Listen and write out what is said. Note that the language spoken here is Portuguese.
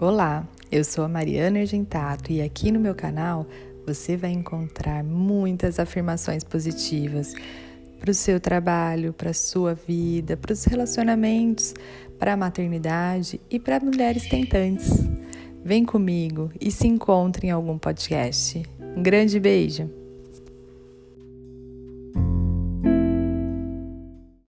Olá, eu sou a Mariana Argentato e aqui no meu canal você vai encontrar muitas afirmações positivas para o seu trabalho, para a sua vida, para os relacionamentos, para a maternidade e para mulheres tentantes. Vem comigo e se encontre em algum podcast. Um grande beijo!